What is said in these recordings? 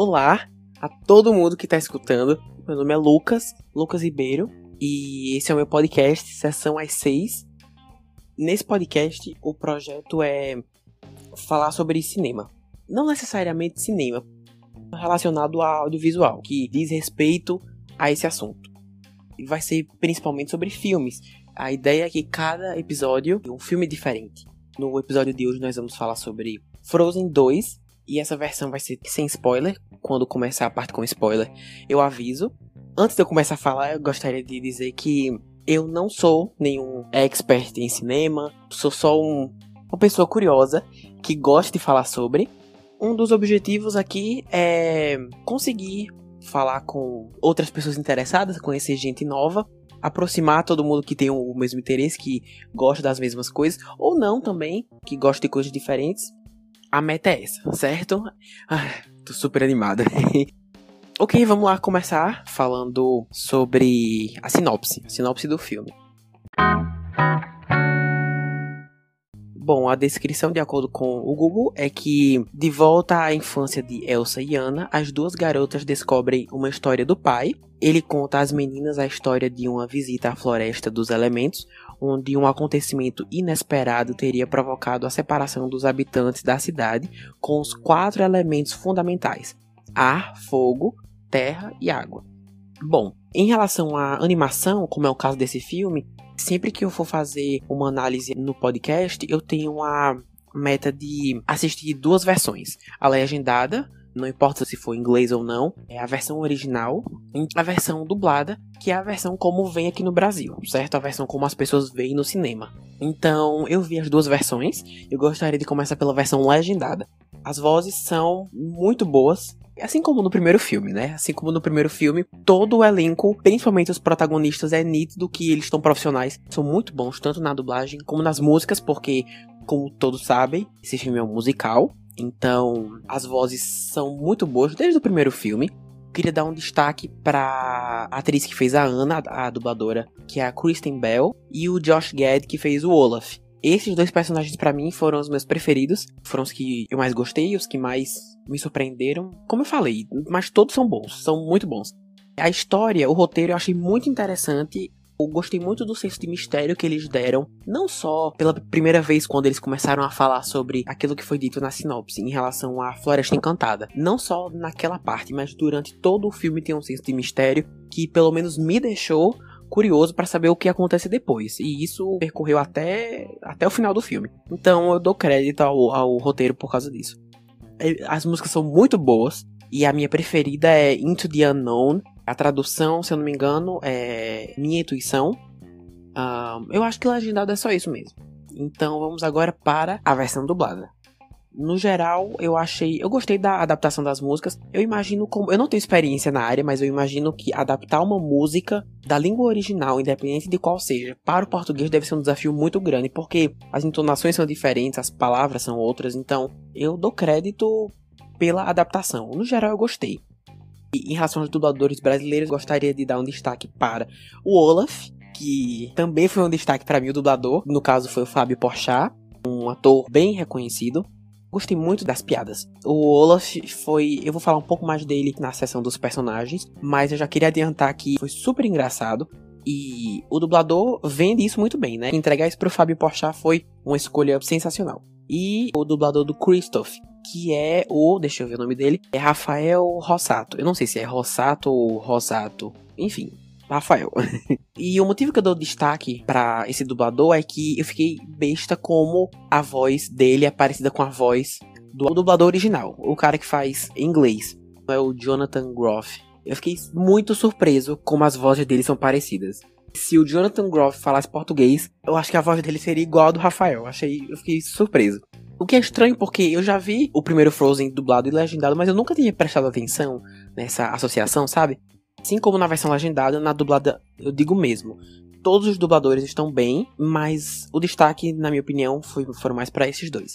Olá a todo mundo que está escutando. Meu nome é Lucas, Lucas Ribeiro, e esse é o meu podcast, sessão às seis. Nesse podcast, o projeto é falar sobre cinema. Não necessariamente cinema, relacionado a audiovisual, que diz respeito a esse assunto. E vai ser principalmente sobre filmes. A ideia é que cada episódio é um filme diferente. No episódio de hoje nós vamos falar sobre Frozen 2, e essa versão vai ser sem spoiler. Quando começar a parte com spoiler, eu aviso. Antes de eu começar a falar, eu gostaria de dizer que eu não sou nenhum expert em cinema, sou só um, uma pessoa curiosa que gosta de falar sobre. Um dos objetivos aqui é conseguir falar com outras pessoas interessadas, conhecer gente nova, aproximar todo mundo que tem o mesmo interesse, que gosta das mesmas coisas, ou não também, que gosta de coisas diferentes. A meta é essa, certo? Ah, tô super animada. ok, vamos lá começar falando sobre a sinopse, a sinopse do filme. Bom, a descrição, de acordo com o Google, é que, de volta à infância de Elsa e Anna, as duas garotas descobrem uma história do pai. Ele conta às meninas a história de uma visita à floresta dos elementos, onde um acontecimento inesperado teria provocado a separação dos habitantes da cidade com os quatro elementos fundamentais: ar, fogo, terra e água. Bom, em relação à animação, como é o caso desse filme, sempre que eu for fazer uma análise no podcast, eu tenho a meta de assistir duas versões: a legendada não importa se for inglês ou não, é a versão original e a versão dublada, que é a versão como vem aqui no Brasil, certo? A versão como as pessoas veem no cinema. Então, eu vi as duas versões, eu gostaria de começar pela versão legendada. As vozes são muito boas, Assim como no primeiro filme, né? Assim como no primeiro filme, todo o elenco, principalmente os protagonistas, é nítido que eles estão profissionais. São muito bons, tanto na dublagem como nas músicas, porque, como todos sabem, esse filme é um musical. Então, as vozes são muito boas desde o primeiro filme. Queria dar um destaque para a atriz que fez a Anna, a dubladora, que é a Kristen Bell, e o Josh Gad, que fez o Olaf. Esses dois personagens para mim foram os meus preferidos, foram os que eu mais gostei, os que mais me surpreenderam. Como eu falei, mas todos são bons, são muito bons. A história, o roteiro eu achei muito interessante eu gostei muito do senso de mistério que eles deram, não só pela primeira vez quando eles começaram a falar sobre aquilo que foi dito na sinopse em relação à Floresta Encantada. Não só naquela parte, mas durante todo o filme tem um senso de mistério que pelo menos me deixou curioso para saber o que acontece depois. E isso percorreu até, até o final do filme. Então eu dou crédito ao, ao roteiro por causa disso. As músicas são muito boas. E a minha preferida é Into the Unknown, a tradução, se eu não me engano, é Minha Intuição. Uh, eu acho que legendado é só isso mesmo. Então vamos agora para a versão dublada. No geral, eu achei. Eu gostei da adaptação das músicas. Eu imagino como. Eu não tenho experiência na área, mas eu imagino que adaptar uma música da língua original, independente de qual seja, para o português deve ser um desafio muito grande, porque as entonações são diferentes, as palavras são outras. Então, eu dou crédito pela adaptação. No geral, eu gostei. E em relação aos dubladores brasileiros, gostaria de dar um destaque para o Olaf, que também foi um destaque para mim, o dublador. No caso, foi o Fábio Porchat, um ator bem reconhecido. Gostei muito das piadas. O Olaf foi. Eu vou falar um pouco mais dele na seção dos personagens, mas eu já queria adiantar que foi super engraçado. E o dublador vende isso muito bem, né? Entregar isso pro Fábio Porchat foi uma escolha sensacional. E o dublador do Christoph, que é o, deixa eu ver o nome dele, é Rafael Rossato. Eu não sei se é Rossato ou Rosato, enfim, Rafael. e o motivo que eu dou destaque para esse dublador é que eu fiquei besta como a voz dele é parecida com a voz do dublador original, o cara que faz em inglês, é o Jonathan Groff. Eu fiquei muito surpreso como as vozes dele são parecidas. Se o Jonathan Groff falasse português, eu acho que a voz dele seria igual a do Rafael. Achei, eu fiquei surpreso. O que é estranho porque eu já vi o primeiro Frozen dublado e legendado, mas eu nunca tinha prestado atenção nessa associação, sabe? Assim como na versão legendada, na dublada eu digo mesmo. Todos os dubladores estão bem, mas o destaque, na minha opinião, foi, foram mais para esses dois.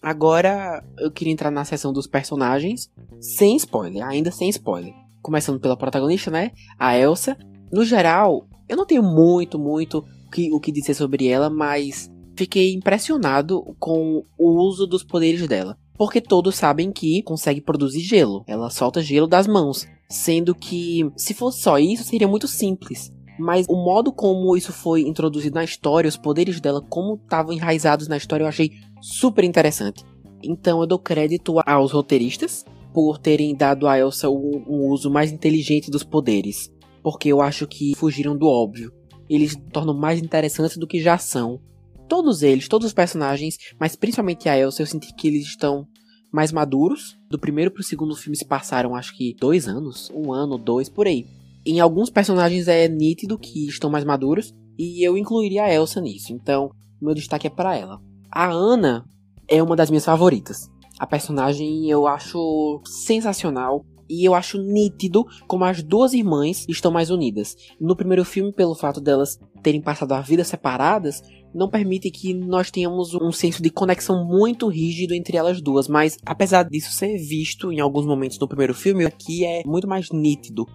Agora eu queria entrar na seção dos personagens, sem spoiler, ainda sem spoiler. Começando pela protagonista, né? A Elsa. No geral, eu não tenho muito, muito o que, o que dizer sobre ela, mas fiquei impressionado com o uso dos poderes dela. Porque todos sabem que consegue produzir gelo. Ela solta gelo das mãos. Sendo que, se fosse só isso, seria muito simples. Mas o modo como isso foi introduzido na história, os poderes dela, como estavam enraizados na história, eu achei super interessante. Então eu dou crédito aos roteiristas por terem dado a Elsa um, uso mais inteligente dos poderes. Porque eu acho que fugiram do óbvio. Eles tornam mais interessantes do que já são. Todos eles, todos os personagens, mas principalmente a Elsa, eu senti que eles estão mais maduros. Do primeiro pro segundo filme se passaram acho que dois anos, um ano, dois, por aí. Em alguns personagens é nítido que estão mais maduros. E eu incluiria a Elsa nisso. Então, meu destaque é para ela. A Ana é uma das minhas favoritas. A personagem eu acho sensacional e eu acho nítido como as duas irmãs estão mais unidas. No primeiro filme, pelo fato delas terem passado a vida separadas, não permite que nós tenhamos um senso de conexão muito rígido entre elas duas, mas apesar disso ser visto em alguns momentos no primeiro filme, aqui é muito mais nítido.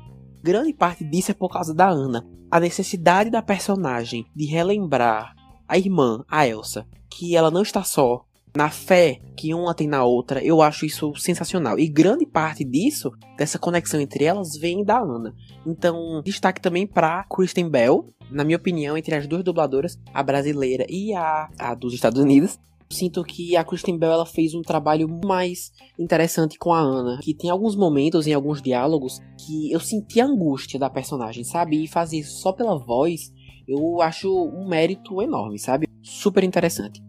Grande parte disso é por causa da Ana. A necessidade da personagem de relembrar a irmã, a Elsa, que ela não está só, na fé que uma tem na outra, eu acho isso sensacional. E grande parte disso, dessa conexão entre elas, vem da Ana. Então, destaque também para Kristen Bell, na minha opinião, entre as duas dubladoras, a brasileira e a, a dos Estados Unidos. Sinto que a Kristen Bell ela fez um trabalho mais interessante com a Ana, que tem alguns momentos em alguns diálogos que eu senti a angústia da personagem, sabe? E fazer só pela voz, eu acho um mérito enorme, sabe? Super interessante.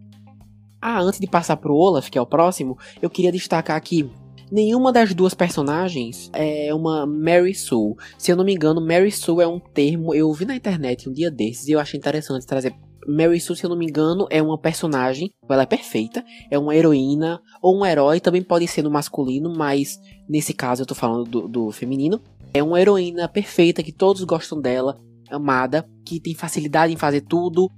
Ah, antes de passar pro Olaf, que é o próximo, eu queria destacar que nenhuma das duas personagens é uma Mary Sue. Se eu não me engano, Mary Sue é um termo eu vi na internet um dia desses e eu achei interessante trazer. Mary Sue, se eu não me engano, é uma personagem, ela é perfeita, é uma heroína ou um herói, também pode ser no masculino, mas nesse caso eu tô falando do, do feminino. É uma heroína perfeita que todos gostam dela, amada, que tem facilidade em fazer tudo.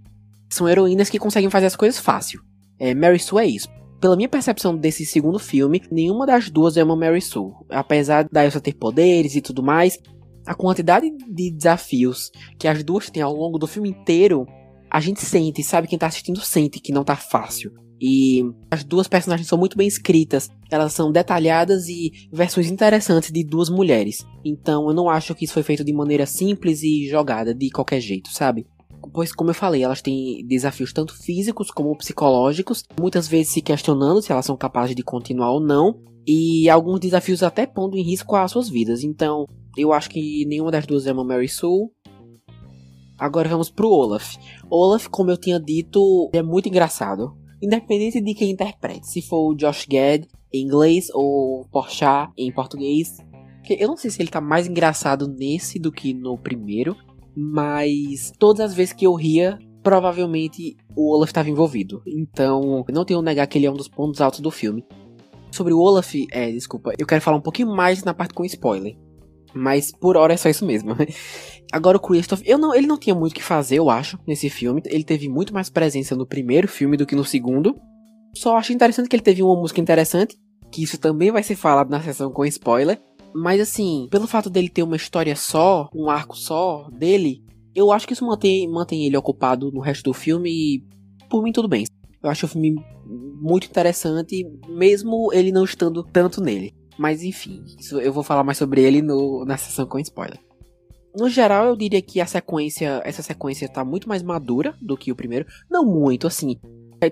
São heroínas que conseguem fazer as coisas fácil. É, Mary Sue é isso. Pela minha percepção desse segundo filme, nenhuma das duas é uma Mary Sue. Apesar da Elsa ter poderes e tudo mais, a quantidade de desafios que as duas têm ao longo do filme inteiro, a gente sente, sabe? Quem tá assistindo sente que não tá fácil. E as duas personagens são muito bem escritas, elas são detalhadas e versões interessantes de duas mulheres. Então eu não acho que isso foi feito de maneira simples e jogada de qualquer jeito, sabe? Pois, como eu falei, elas têm desafios tanto físicos como psicológicos, muitas vezes se questionando se elas são capazes de continuar ou não, e alguns desafios até pondo em risco as suas vidas. Então, eu acho que nenhuma das duas é uma Mary Sue. Agora vamos pro Olaf. Olaf, como eu tinha dito, é muito engraçado. Independente de quem interprete, se for o Josh Gad em inglês ou Porchat em português. Eu não sei se ele tá mais engraçado nesse do que no primeiro, mas todas as vezes que eu ria, provavelmente o Olaf estava envolvido. Então, não tenho negar que ele é um dos pontos altos do filme. Sobre o Olaf, é, desculpa, eu quero falar um pouquinho mais na parte com spoiler. Mas por hora é só isso mesmo. Agora o Christoph, eu não, ele não tinha muito o que fazer, eu acho, nesse filme. Ele teve muito mais presença no primeiro filme do que no segundo. Só acho interessante que ele teve uma música interessante, que isso também vai ser falado na sessão com spoiler. Mas assim, pelo fato dele ter uma história só, um arco só dele, eu acho que isso mantém, mantém ele ocupado no resto do filme e por mim tudo bem. Eu acho o filme muito interessante, mesmo ele não estando tanto nele. Mas enfim, eu vou falar mais sobre ele no, na sessão com spoiler. No geral, eu diria que a sequência, essa sequência tá muito mais madura do que o primeiro. Não muito, assim.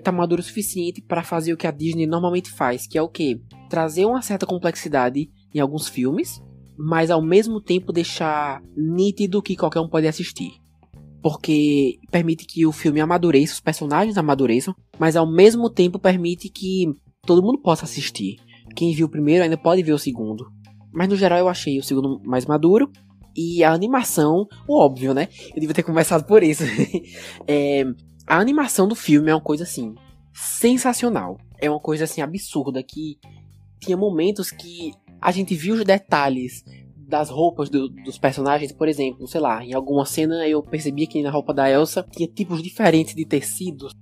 Tá madura o suficiente para fazer o que a Disney normalmente faz, que é o quê? Trazer uma certa complexidade em alguns filmes, mas ao mesmo tempo deixar nítido que qualquer um pode assistir. Porque permite que o filme amadureça, os personagens amadureçam, mas ao mesmo tempo permite que todo mundo possa assistir. Quem viu o primeiro ainda pode ver o segundo. Mas no geral eu achei o segundo mais maduro. E a animação, o óbvio, né? Eu devia ter começado por isso. é, a animação do filme é uma coisa assim, sensacional. É uma coisa assim absurda que tinha momentos que a gente viu os detalhes das roupas do, dos personagens, por exemplo, sei lá, em alguma cena eu percebia que na roupa da Elsa tinha tipos diferentes de tecidos.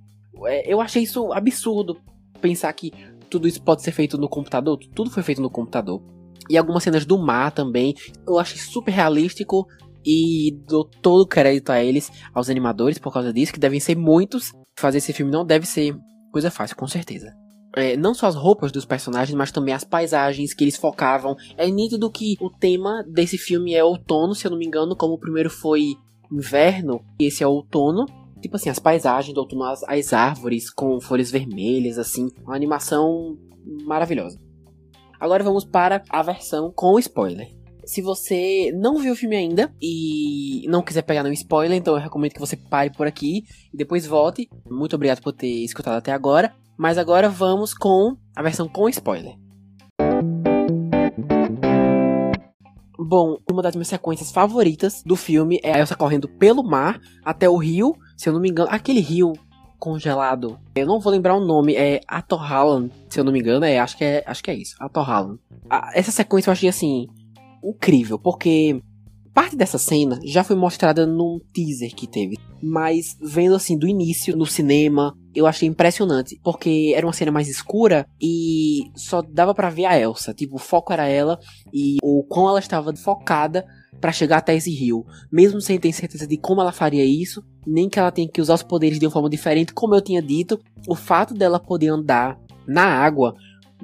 É, eu achei isso absurdo pensar que tudo isso pode ser feito no computador, tudo foi feito no computador. E algumas cenas do mar também, eu achei super realístico e dou todo o crédito a eles, aos animadores, por causa disso, que devem ser muitos, Fazer esse filme não deve ser coisa fácil, com certeza. É, não só as roupas dos personagens, mas também as paisagens que eles focavam. É nítido que o tema desse filme é outono, se eu não me engano, como o primeiro foi inverno, e esse é outono. Tipo assim, as paisagens do outono, as, as árvores com folhas vermelhas, assim, uma animação maravilhosa. Agora vamos para a versão com spoiler. Se você não viu o filme ainda e não quiser pegar nenhum spoiler, então eu recomendo que você pare por aqui e depois volte. Muito obrigado por ter escutado até agora. Mas agora vamos com a versão com spoiler. Bom, uma das minhas sequências favoritas do filme é a Elsa correndo pelo mar até o rio, se eu não me engano, aquele rio congelado. Eu não vou lembrar o nome, é Atorhalan, se eu não me engano, é, acho que é, acho que é isso, Atorhalan. essa sequência eu achei assim incrível, porque parte dessa cena já foi mostrada num teaser que teve, mas vendo assim do início no cinema, eu achei impressionante, porque era uma cena mais escura e só dava para ver a Elsa, tipo, o foco era ela e o quão ela estava focada para chegar até esse rio, mesmo sem ter certeza de como ela faria isso, nem que ela tenha que usar os poderes de uma forma diferente, como eu tinha dito, o fato dela poder andar na água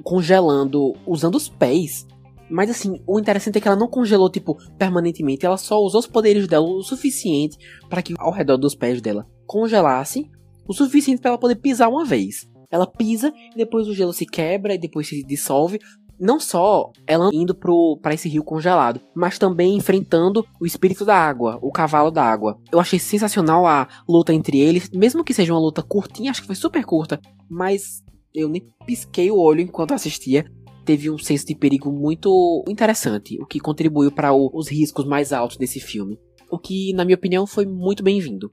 congelando usando os pés mas assim, o interessante é que ela não congelou, tipo, permanentemente. Ela só usou os poderes dela o suficiente para que ao redor dos pés dela congelasse o suficiente para ela poder pisar uma vez. Ela pisa e depois o gelo se quebra e depois se dissolve. Não só ela indo para esse rio congelado, mas também enfrentando o espírito da água, o cavalo da água. Eu achei sensacional a luta entre eles, mesmo que seja uma luta curtinha, acho que foi super curta, mas eu nem pisquei o olho enquanto assistia teve um senso de perigo muito interessante, o que contribuiu para os riscos mais altos desse filme. O que, na minha opinião, foi muito bem-vindo.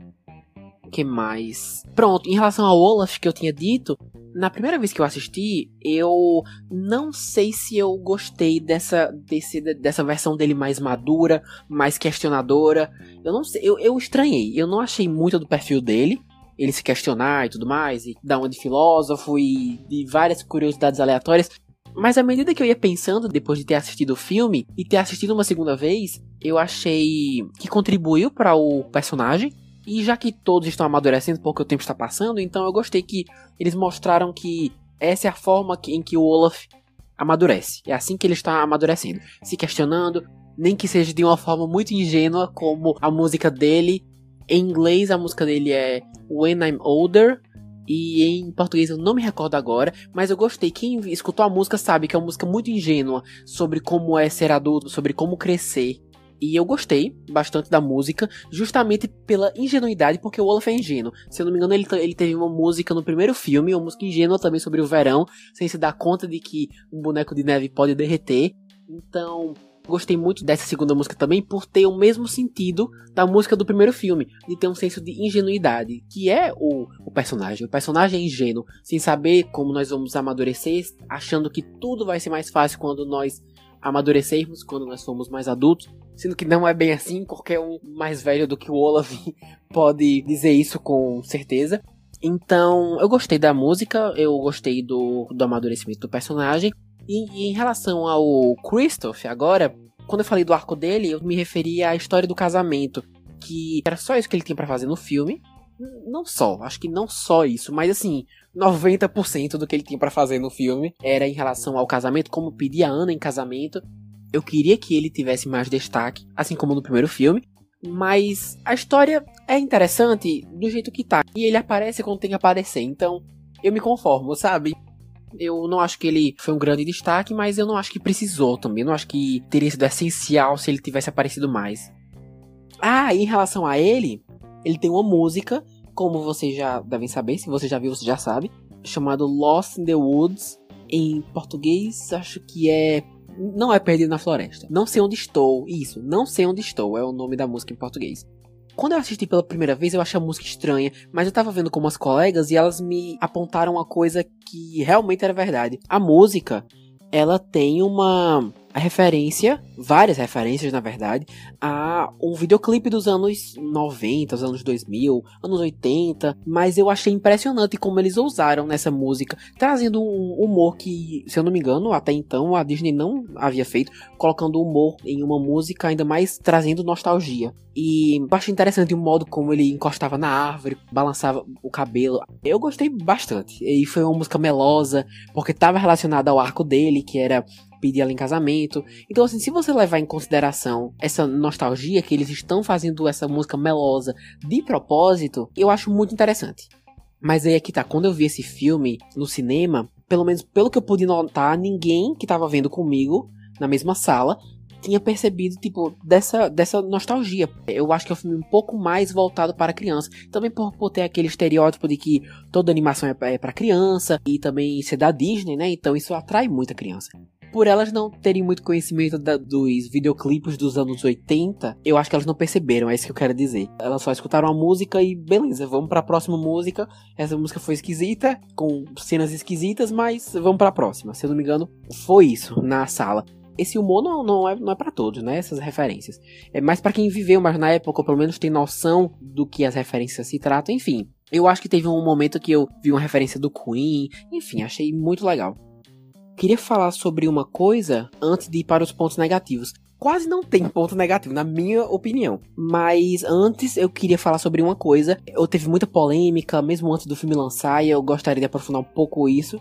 que mais? Pronto, em relação ao Olaf que eu tinha dito, na primeira vez que eu assisti, eu não sei se eu gostei dessa, desse, dessa versão dele mais madura, mais questionadora. Eu não sei, eu, eu estranhei. Eu não achei muito do perfil dele ele se questionar e tudo mais, e dar uma de filósofo e de várias curiosidades aleatórias. Mas à medida que eu ia pensando, depois de ter assistido o filme e ter assistido uma segunda vez, eu achei que contribuiu para o personagem. E já que todos estão amadurecendo porque o tempo está passando, então eu gostei que eles mostraram que essa é a forma em que o Olaf amadurece. É assim que ele está amadurecendo, se questionando, nem que seja de uma forma muito ingênua, como a música dele. Em inglês, a música dele é When I'm Older, e em português eu não me recordo agora, mas eu gostei. Quem escutou a música sabe que é uma música muito ingênua sobre como é ser adulto, sobre como crescer. E eu gostei bastante da música, justamente pela ingenuidade, porque o Olaf é ingênuo. Se eu não me engano, ele, ele teve uma música no primeiro filme, uma música ingênua também sobre o verão, sem se dar conta de que um boneco de neve pode derreter. Então, Gostei muito dessa segunda música também por ter o mesmo sentido da música do primeiro filme, de ter um senso de ingenuidade, que é o, o personagem. O personagem é ingênuo, sem saber como nós vamos amadurecer, achando que tudo vai ser mais fácil quando nós amadurecermos, quando nós formos mais adultos. Sendo que não é bem assim, qualquer um mais velho do que o Olaf pode dizer isso com certeza. Então, eu gostei da música, eu gostei do, do amadurecimento do personagem. E, e, em relação ao Christoph, agora, quando eu falei do arco dele, eu me referia à história do casamento, que era só isso que ele tinha para fazer no filme. Não só, acho que não só isso, mas assim, 90% do que ele tinha para fazer no filme era em relação ao casamento, como pedir a Ana em casamento. Eu queria que ele tivesse mais destaque, assim como no primeiro filme. Mas a história é interessante do jeito que tá. E ele aparece quando tem que aparecer. Então, eu me conformo, sabe? Eu não acho que ele foi um grande destaque, mas eu não acho que precisou também. Eu não acho que teria sido essencial se ele tivesse aparecido mais. Ah, e em relação a ele, ele tem uma música, como vocês já devem saber, se você já viu, você já sabe, chamado Lost in the Woods. Em português, acho que é não é Perdido na Floresta. Não sei onde estou. Isso, não sei onde estou é o nome da música em português. Quando eu assisti pela primeira vez, eu achei a música estranha, mas eu tava vendo com umas colegas e elas me apontaram uma coisa que realmente era verdade. A música, ela tem uma referência, várias referências na verdade, a um videoclipe dos anos 90, os anos 2000, anos 80, mas eu achei impressionante como eles ousaram nessa música, trazendo um humor que, se eu não me engano, até então a Disney não havia feito, colocando humor em uma música, ainda mais trazendo nostalgia. E achei interessante o modo como ele encostava na árvore, balançava o cabelo. Eu gostei bastante. E foi uma música melosa, porque estava relacionada ao arco dele, que era pedir ela em casamento. Então, assim, se você levar em consideração essa nostalgia que eles estão fazendo essa música melosa de propósito, eu acho muito interessante. Mas aí é que tá, quando eu vi esse filme no cinema, pelo menos pelo que eu pude notar, ninguém que tava vendo comigo na mesma sala tinha percebido, tipo, dessa, dessa nostalgia. Eu acho que é um filme um pouco mais voltado para criança. Também por, por ter aquele estereótipo de que toda animação é, é para criança e também ser da Disney, né? Então isso atrai muita criança por elas não terem muito conhecimento da, dos videoclipes dos anos 80, eu acho que elas não perceberam, é isso que eu quero dizer. Elas só escutaram a música e beleza, vamos para a próxima música. Essa música foi esquisita, com cenas esquisitas, mas vamos para a próxima. Se eu não me engano, foi isso na sala. Esse humor não, não é, não é para todos, né? Essas referências. É mais para quem viveu mais na época, ou pelo menos tem noção do que as referências se tratam, enfim. Eu acho que teve um momento que eu vi uma referência do Queen, enfim, achei muito legal queria falar sobre uma coisa antes de ir para os pontos negativos. Quase não tem ponto negativo, na minha opinião. Mas antes eu queria falar sobre uma coisa. Eu teve muita polêmica, mesmo antes do filme lançar, e eu gostaria de aprofundar um pouco isso.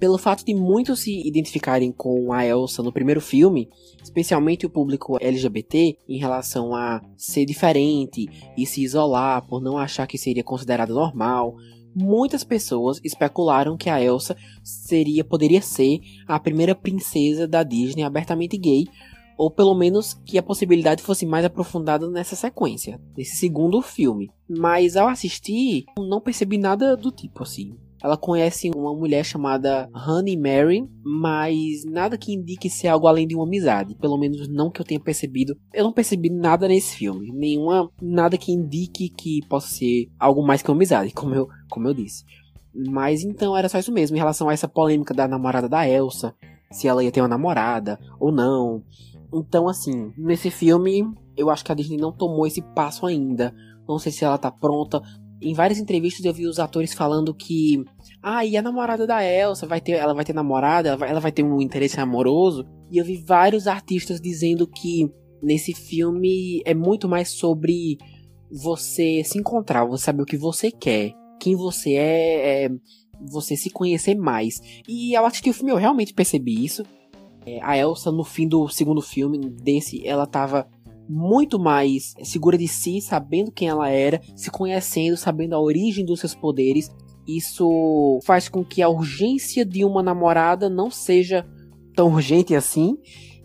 Pelo fato de muitos se identificarem com a Elsa no primeiro filme, especialmente o público LGBT, em relação a ser diferente e se isolar por não achar que seria considerado normal, muitas pessoas especularam que a Elsa seria poderia ser a primeira princesa da Disney abertamente gay, ou pelo menos que a possibilidade fosse mais aprofundada nessa sequência, nesse segundo filme. Mas ao assistir, não percebi nada do tipo assim. Ela conhece uma mulher chamada Honey Mary, mas nada que indique ser algo além de uma amizade. Pelo menos não que eu tenha percebido. Eu não percebi nada nesse filme. Nenhuma. Nada que indique que possa ser algo mais que uma amizade, como eu, como eu disse. Mas então era só isso mesmo, em relação a essa polêmica da namorada da Elsa. Se ela ia ter uma namorada ou não. Então, assim, nesse filme, eu acho que a Disney não tomou esse passo ainda. Não sei se ela tá pronta, em várias entrevistas eu vi os atores falando que ah, e a namorada da Elsa vai ter, ela vai ter namorada, ela vai, ela vai ter um interesse amoroso. E eu vi vários artistas dizendo que nesse filme é muito mais sobre você se encontrar, você saber o que você quer, quem você é, é você se conhecer mais. E ao assistir o filme eu realmente percebi isso. É, a Elsa no fim do segundo filme desse, ela tava muito mais segura de si, sabendo quem ela era, se conhecendo, sabendo a origem dos seus poderes. Isso faz com que a urgência de uma namorada não seja tão urgente assim.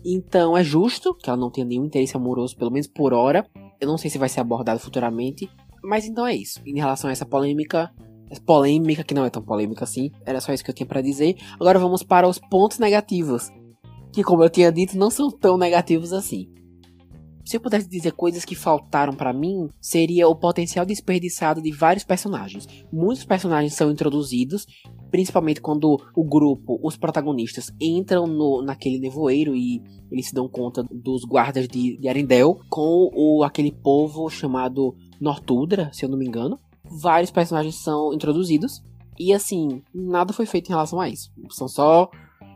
Então é justo que ela não tenha nenhum interesse amoroso, pelo menos por hora. Eu não sei se vai ser abordado futuramente. Mas então é isso. Em relação a essa polêmica, polêmica que não é tão polêmica assim, era só isso que eu tinha para dizer. Agora vamos para os pontos negativos, que como eu tinha dito, não são tão negativos assim. Se eu pudesse dizer coisas que faltaram para mim, seria o potencial desperdiçado de vários personagens. Muitos personagens são introduzidos, principalmente quando o grupo, os protagonistas, entram no, naquele nevoeiro e eles se dão conta dos guardas de, de Arendelle com o, aquele povo chamado Nortudra, se eu não me engano. Vários personagens são introduzidos. E assim, nada foi feito em relação a isso. São só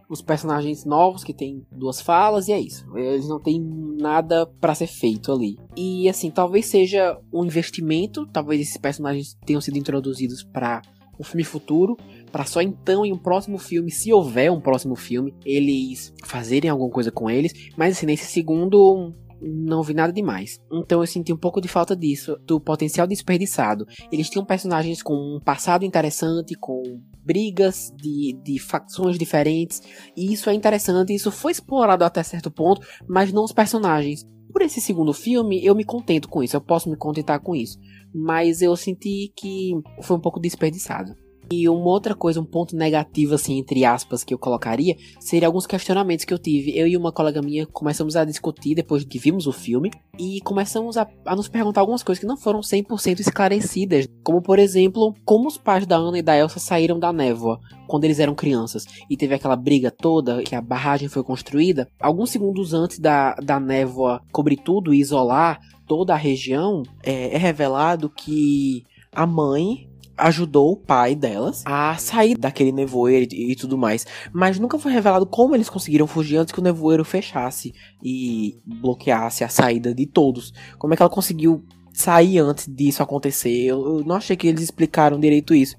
os personagens novos que tem duas falas e é isso. Eles não têm nada para ser feito ali. E assim, talvez seja um investimento, talvez esses personagens tenham sido introduzidos para um filme futuro, para só então em um próximo filme, se houver um próximo filme, eles fazerem alguma coisa com eles. Mas assim, nesse segundo não vi nada demais. Então eu senti um pouco de falta disso, do potencial desperdiçado. Eles tinham personagens com um passado interessante, com brigas de, de facções diferentes, e isso é interessante, isso foi explorado até certo ponto, mas não os personagens. Por esse segundo filme, eu me contento com isso, eu posso me contentar com isso. Mas eu senti que foi um pouco desperdiçado. E uma outra coisa, um ponto negativo, assim, entre aspas, que eu colocaria, seria alguns questionamentos que eu tive. Eu e uma colega minha começamos a discutir depois que vimos o filme e começamos a, a nos perguntar algumas coisas que não foram 100% esclarecidas. Como, por exemplo, como os pais da Ana e da Elsa saíram da névoa quando eles eram crianças e teve aquela briga toda que a barragem foi construída. Alguns segundos antes da, da névoa cobrir tudo e isolar toda a região, é, é revelado que a mãe ajudou o pai delas a sair daquele nevoeiro e, e, tudo mais. Mas nunca foi revelado como eles conseguiram fugir antes que o nevoeiro fechasse e bloqueasse a saída de todos. Como é que ela conseguiu sair antes disso acontecer? Eu, eu não achei que eles explicaram direito isso.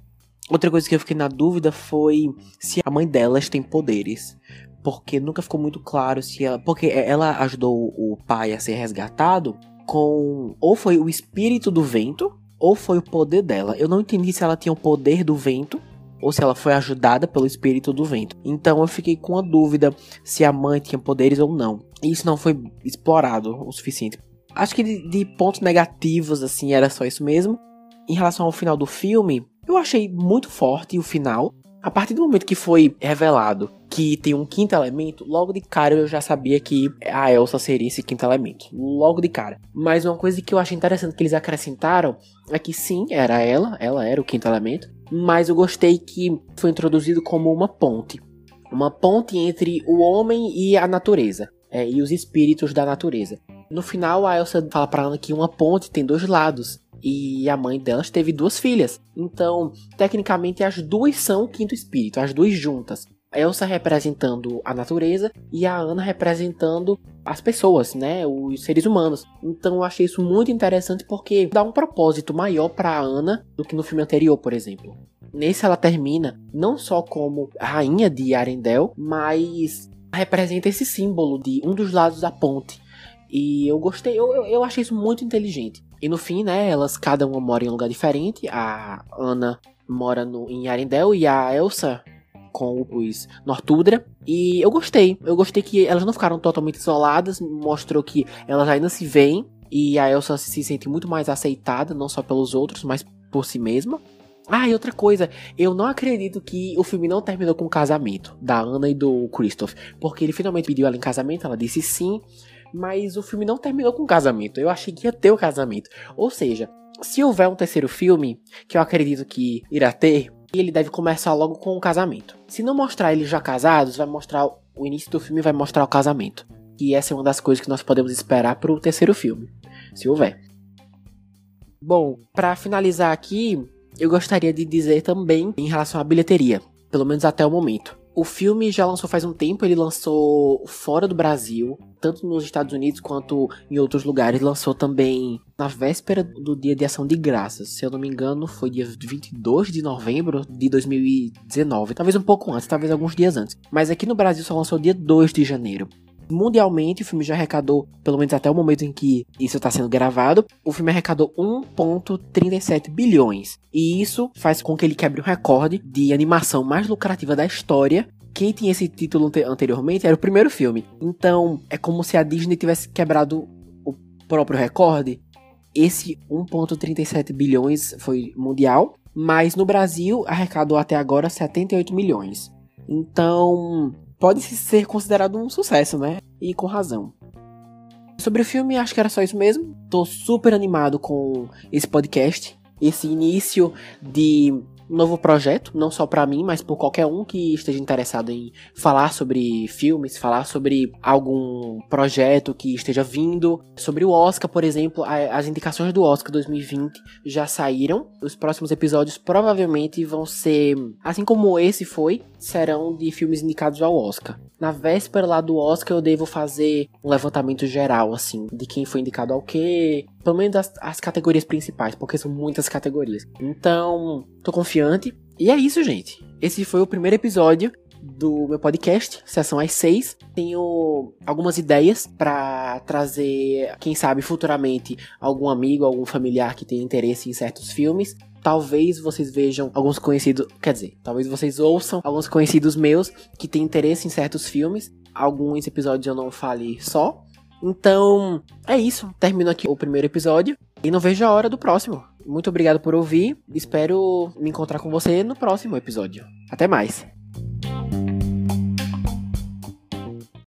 Outra coisa que eu fiquei na dúvida foi se a mãe delas tem poderes. Porque nunca ficou muito claro se ela. Porque ela ajudou o pai a ser resgatado com. Ou foi o espírito do vento, ou foi o poder dela. Eu não entendi se ela tinha o poder do vento ou se ela foi ajudada pelo espírito do vento. Então eu fiquei com a dúvida se a mãe tinha poderes ou não. Isso não foi explorado o suficiente. Acho que de, de pontos negativos, assim, era só isso mesmo. Em relação ao final do filme, eu achei muito forte o final. A partir do momento que foi revelado que tem um quinto elemento, logo de cara eu já sabia que a Elsa seria esse quinto elemento. Logo de cara. Mas uma coisa que eu achei interessante que eles acrescentaram é que sim, era ela, ela era o quinto elemento. Mas eu gostei que foi introduzido como uma ponte. Uma ponte entre o homem e a natureza. É, e os espíritos da natureza. No final, a Elsa fala pra Ana que uma ponte tem dois lados e a mãe delas teve duas filhas. Então, tecnicamente, as duas são o quinto espírito, as duas juntas. Elsa representando a natureza e a Ana representando as pessoas, né, os seres humanos. Então eu achei isso muito interessante porque dá um propósito maior para Ana do que no filme anterior, por exemplo. Nesse ela termina não só como rainha de Arendelle, mas representa esse símbolo de um dos lados da ponte. E eu gostei, eu, eu achei isso muito inteligente. E no fim, né, elas cada uma mora em um lugar diferente. A Ana mora no, em Arendelle e a Elsa com os Nortudra. E eu gostei. Eu gostei que elas não ficaram totalmente isoladas. Mostrou que elas ainda se veem. E a Elsa se sente muito mais aceitada, não só pelos outros, mas por si mesma. Ah, e outra coisa, eu não acredito que o filme não terminou com o casamento da Ana e do Christoph. Porque ele finalmente pediu ela em casamento, ela disse sim mas o filme não terminou com o casamento. Eu achei que ia ter o casamento. Ou seja, se houver um terceiro filme, que eu acredito que irá ter, ele deve começar logo com o casamento. Se não mostrar eles já casados, vai mostrar o início do filme vai mostrar o casamento. E essa é uma das coisas que nós podemos esperar para o terceiro filme, se houver. Bom, para finalizar aqui, eu gostaria de dizer também em relação à bilheteria, pelo menos até o momento. O filme já lançou faz um tempo, ele lançou fora do Brasil, tanto nos Estados Unidos quanto em outros lugares. Lançou também na véspera do Dia de Ação de Graças. Se eu não me engano, foi dia 22 de novembro de 2019. Talvez um pouco antes, talvez alguns dias antes. Mas aqui no Brasil só lançou dia 2 de janeiro. Mundialmente, o filme já arrecadou, pelo menos até o momento em que isso está sendo gravado, o filme arrecadou 1,37 bilhões. E isso faz com que ele quebre o recorde de animação mais lucrativa da história. Quem tinha esse título anteriormente era o primeiro filme. Então, é como se a Disney tivesse quebrado o próprio recorde. Esse 1,37 bilhões foi mundial, mas no Brasil arrecadou até agora 78 milhões. Então, pode ser considerado um sucesso, né? E com razão. Sobre o filme, acho que era só isso mesmo. Tô super animado com esse podcast, esse início de um novo projeto, não só para mim, mas por qualquer um que esteja interessado em falar sobre filmes, falar sobre algum projeto que esteja vindo, sobre o Oscar, por exemplo, as indicações do Oscar 2020 já saíram. Os próximos episódios provavelmente vão ser, assim como esse foi, serão de filmes indicados ao Oscar. Na véspera lá do Oscar eu devo fazer um levantamento geral, assim, de quem foi indicado ao quê, pelo menos as, as categorias principais, porque são muitas categorias. Então, tô confiante. E é isso, gente. Esse foi o primeiro episódio do meu podcast, Sessão às 6. Tenho algumas ideias para trazer, quem sabe futuramente, algum amigo, algum familiar que tenha interesse em certos filmes. Talvez vocês vejam alguns conhecidos, quer dizer, talvez vocês ouçam alguns conhecidos meus que têm interesse em certos filmes. Alguns episódios eu não fale só. Então, é isso. Termino aqui o primeiro episódio e não vejo a hora do próximo. Muito obrigado por ouvir. Espero me encontrar com você no próximo episódio. Até mais.